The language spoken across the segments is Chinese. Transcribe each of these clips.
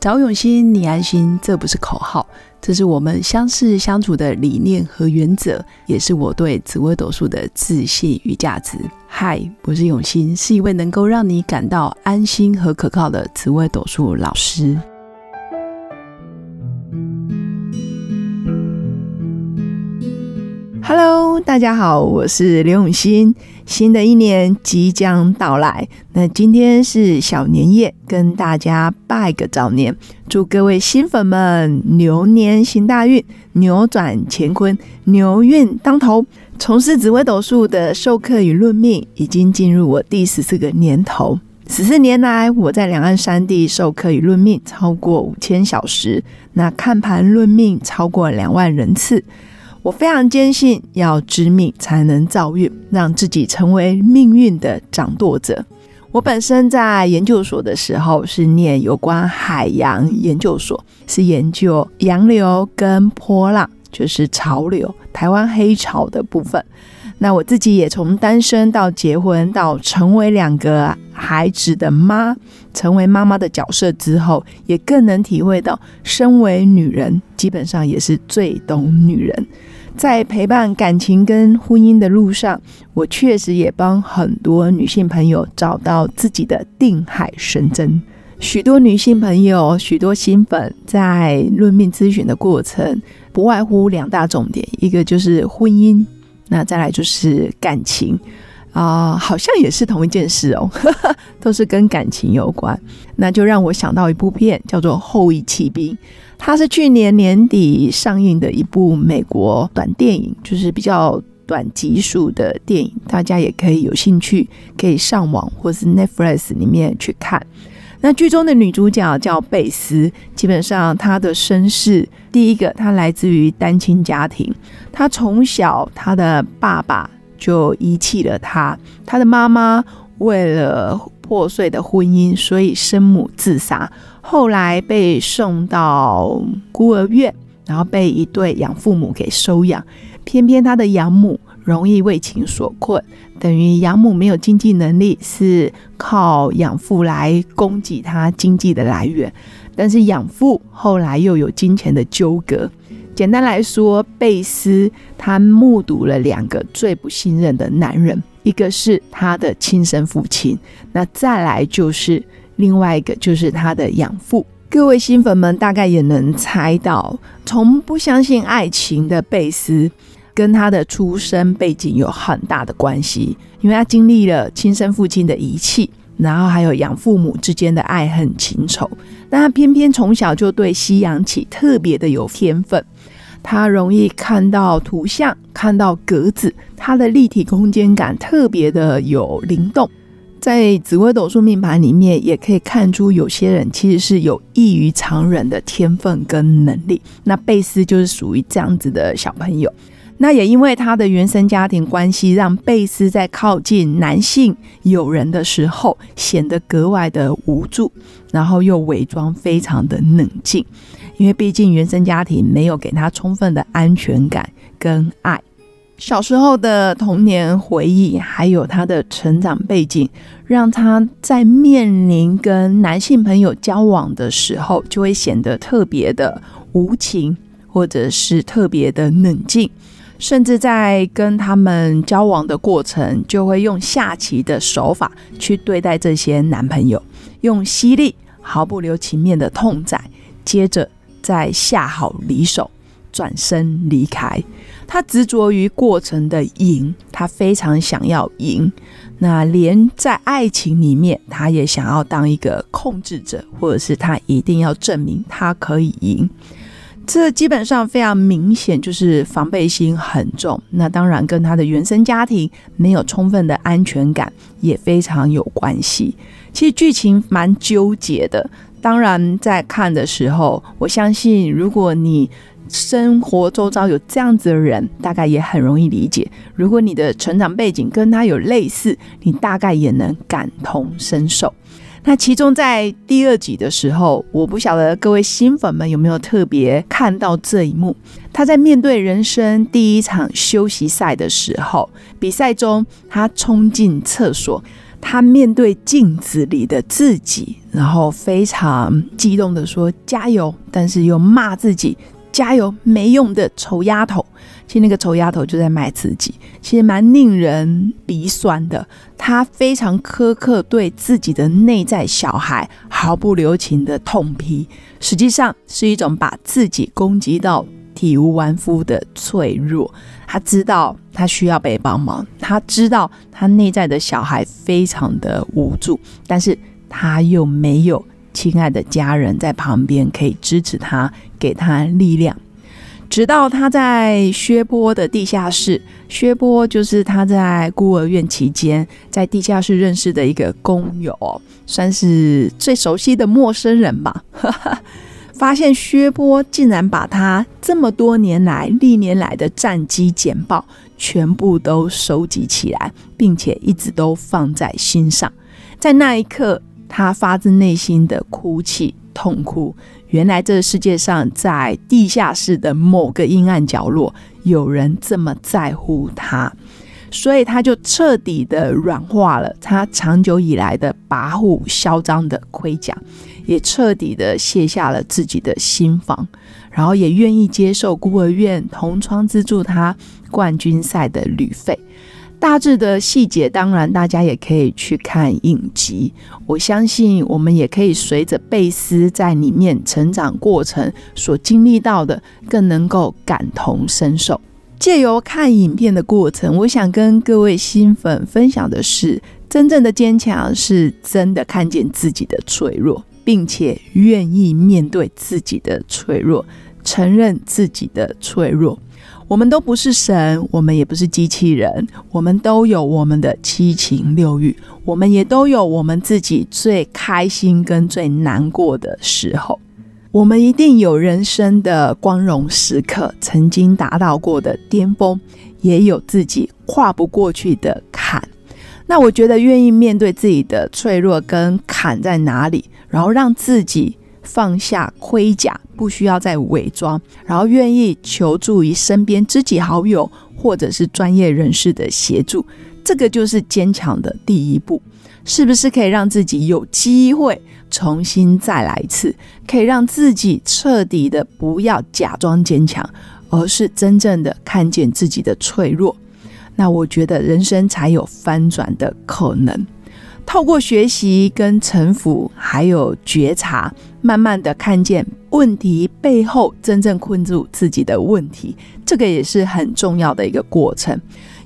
找永新，你安心，这不是口号，这是我们相识相处的理念和原则，也是我对紫微斗数的自信与价值。嗨，我是永新，是一位能够让你感到安心和可靠的紫微斗数老师。Hello，大家好，我是刘永新。新的一年即将到来，那今天是小年夜，跟大家拜个早年，祝各位新粉们牛年行大运，扭转乾坤，牛运当头。从事紫微斗数的授课与论命，已经进入我第十四个年头。十四年来，我在两岸三地授课与论命超过五千小时，那看盘论命超过两万人次。我非常坚信，要知命才能造运，让自己成为命运的掌舵者。我本身在研究所的时候是念有关海洋研究所，是研究洋流跟波浪，就是潮流、台湾黑潮的部分。那我自己也从单身到结婚，到成为两个孩子的妈，成为妈妈的角色之后，也更能体会到，身为女人，基本上也是最懂女人。在陪伴感情跟婚姻的路上，我确实也帮很多女性朋友找到自己的定海神针。许多女性朋友、许多新粉在论命咨询的过程，不外乎两大重点，一个就是婚姻，那再来就是感情。啊，好像也是同一件事哦，都是跟感情有关。那就让我想到一部片，叫做《后羿骑兵》。它是去年年底上映的一部美国短电影，就是比较短集数的电影，大家也可以有兴趣可以上网或是 Netflix 里面去看。那剧中的女主角叫贝斯，基本上她的身世，第一个她来自于单亲家庭，她从小她的爸爸就遗弃了他。他的妈妈为了破碎的婚姻，所以生母自杀。后来被送到孤儿院，然后被一对养父母给收养。偏偏他的养母容易为情所困，等于养母没有经济能力，是靠养父来供给他经济的来源。但是养父后来又有金钱的纠葛。简单来说，贝斯他目睹了两个最不信任的男人，一个是他的亲生父亲，那再来就是。另外一个就是他的养父，各位新粉们大概也能猜到，从不相信爱情的贝斯，跟他的出生背景有很大的关系，因为他经历了亲生父亲的遗弃，然后还有养父母之间的爱恨情仇，但他偏偏从小就对西洋棋特别的有天分，他容易看到图像，看到格子，他的立体空间感特别的有灵动。在紫微斗数命盘里面，也可以看出有些人其实是有异于常人的天分跟能力。那贝斯就是属于这样子的小朋友。那也因为他的原生家庭关系，让贝斯在靠近男性友人的时候显得格外的无助，然后又伪装非常的冷静，因为毕竟原生家庭没有给他充分的安全感跟爱。小时候的童年回忆，还有他的成长背景，让他在面临跟男性朋友交往的时候，就会显得特别的无情，或者是特别的冷静，甚至在跟他们交往的过程，就会用下棋的手法去对待这些男朋友，用犀利、毫不留情面的痛宰，接着再下好离手。转身离开，他执着于过程的赢，他非常想要赢。那连在爱情里面，他也想要当一个控制者，或者是他一定要证明他可以赢。这基本上非常明显，就是防备心很重。那当然跟他的原生家庭没有充分的安全感也非常有关系。其实剧情蛮纠结的。当然在看的时候，我相信如果你。生活周遭有这样子的人，大概也很容易理解。如果你的成长背景跟他有类似，你大概也能感同身受。那其中在第二集的时候，我不晓得各位新粉们有没有特别看到这一幕。他在面对人生第一场休息赛的时候，比赛中他冲进厕所，他面对镜子里的自己，然后非常激动的说：“加油！”但是又骂自己：“加油，没用的丑丫头！”其实那个丑丫头就在卖自己，其实蛮令人鼻酸的。她非常苛刻对自己的内在小孩毫不留情的痛批，实际上是一种把自己攻击到体无完肤的脆弱。他知道他需要被帮忙，他知道他内在的小孩非常的无助，但是他又没有亲爱的家人在旁边可以支持他，给他力量。直到他在薛波的地下室，薛波就是他在孤儿院期间在地下室认识的一个工友，算是最熟悉的陌生人吧。发现薛波竟然把他这么多年来历年来的战绩简报全部都收集起来，并且一直都放在心上。在那一刻，他发自内心的哭泣痛哭。原来这个世界上，在地下室的某个阴暗角落，有人这么在乎他，所以他就彻底的软化了他长久以来的跋扈嚣张的盔甲，也彻底的卸下了自己的心防，然后也愿意接受孤儿院同窗资助他冠军赛的旅费。大致的细节，当然大家也可以去看影集。我相信我们也可以随着贝斯在里面成长过程所经历到的，更能够感同身受。借由看影片的过程，我想跟各位新粉分享的是，真正的坚强是真的看见自己的脆弱，并且愿意面对自己的脆弱，承认自己的脆弱。我们都不是神，我们也不是机器人，我们都有我们的七情六欲，我们也都有我们自己最开心跟最难过的时候。我们一定有人生的光荣时刻，曾经达到过的巅峰，也有自己跨不过去的坎。那我觉得，愿意面对自己的脆弱跟坎在哪里，然后让自己。放下盔甲，不需要再伪装，然后愿意求助于身边知己好友或者是专业人士的协助，这个就是坚强的第一步。是不是可以让自己有机会重新再来一次？可以让自己彻底的不要假装坚强，而是真正的看见自己的脆弱。那我觉得人生才有翻转的可能。透过学习跟臣服，还有觉察，慢慢的看见问题背后真正困住自己的问题，这个也是很重要的一个过程。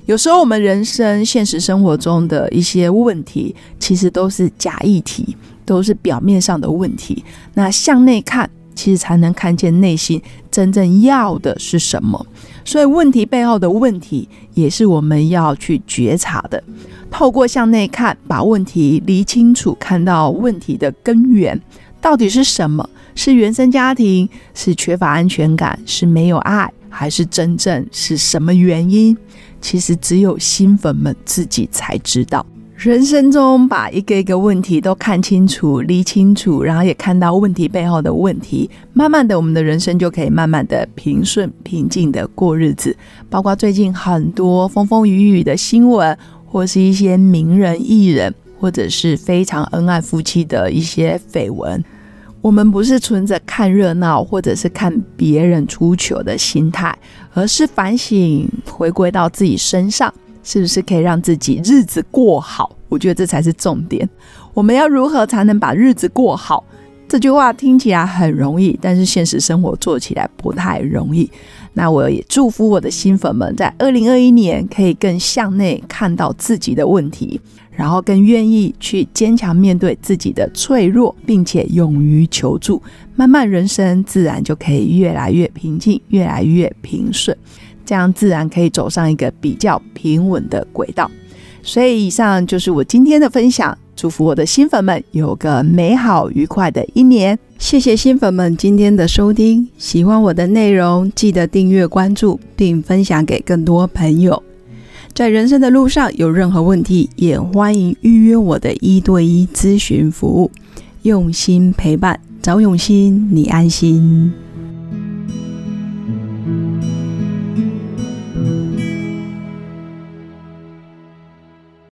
有时候我们人生现实生活中的一些问题，其实都是假议题，都是表面上的问题。那向内看，其实才能看见内心真正要的是什么。所以问题背后的问题，也是我们要去觉察的。透过向内看，把问题理清楚，看到问题的根源到底是什么？是原生家庭？是缺乏安全感？是没有爱？还是真正是什么原因？其实只有新粉们自己才知道。人生中把一个一个问题都看清楚、理清楚，然后也看到问题背后的问题，慢慢的，我们的人生就可以慢慢的平顺、平静的过日子。包括最近很多风风雨雨的新闻。或是一些名人艺人，或者是非常恩爱夫妻的一些绯闻，我们不是存着看热闹或者是看别人出糗的心态，而是反省回归到自己身上，是不是可以让自己日子过好？我觉得这才是重点。我们要如何才能把日子过好？这句话听起来很容易，但是现实生活做起来不太容易。那我也祝福我的新粉们，在二零二一年可以更向内看到自己的问题，然后更愿意去坚强面对自己的脆弱，并且勇于求助，慢慢人生自然就可以越来越平静，越来越平顺，这样自然可以走上一个比较平稳的轨道。所以，以上就是我今天的分享。祝福我的新粉们有个美好愉快的一年。谢谢新粉们今天的收听，喜欢我的内容，记得订阅关注，并分享给更多朋友。在人生的路上有任何问题，也欢迎预约我的一对一咨询服务。用心陪伴，找永新，你安心。